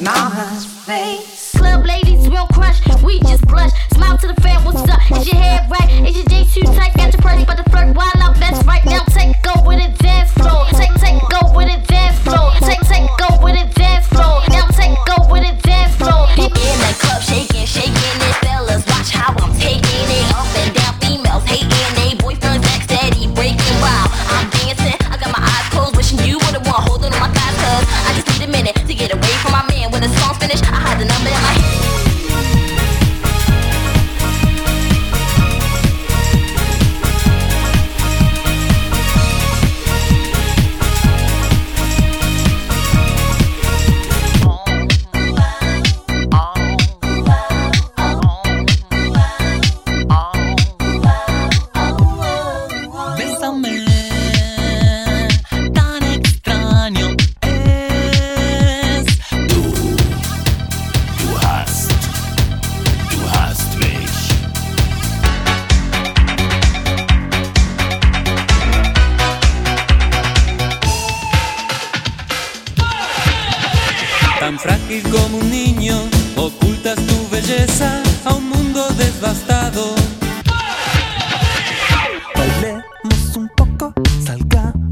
in mama's face. Crush, we just blush. Smile to the fan, what's up? Is your head right? Is your J too tight? Got your purse, but the flirt wild. Tan frágil como un niño, ocultas tu belleza a un mundo devastado. Bailemos un poco, salgamos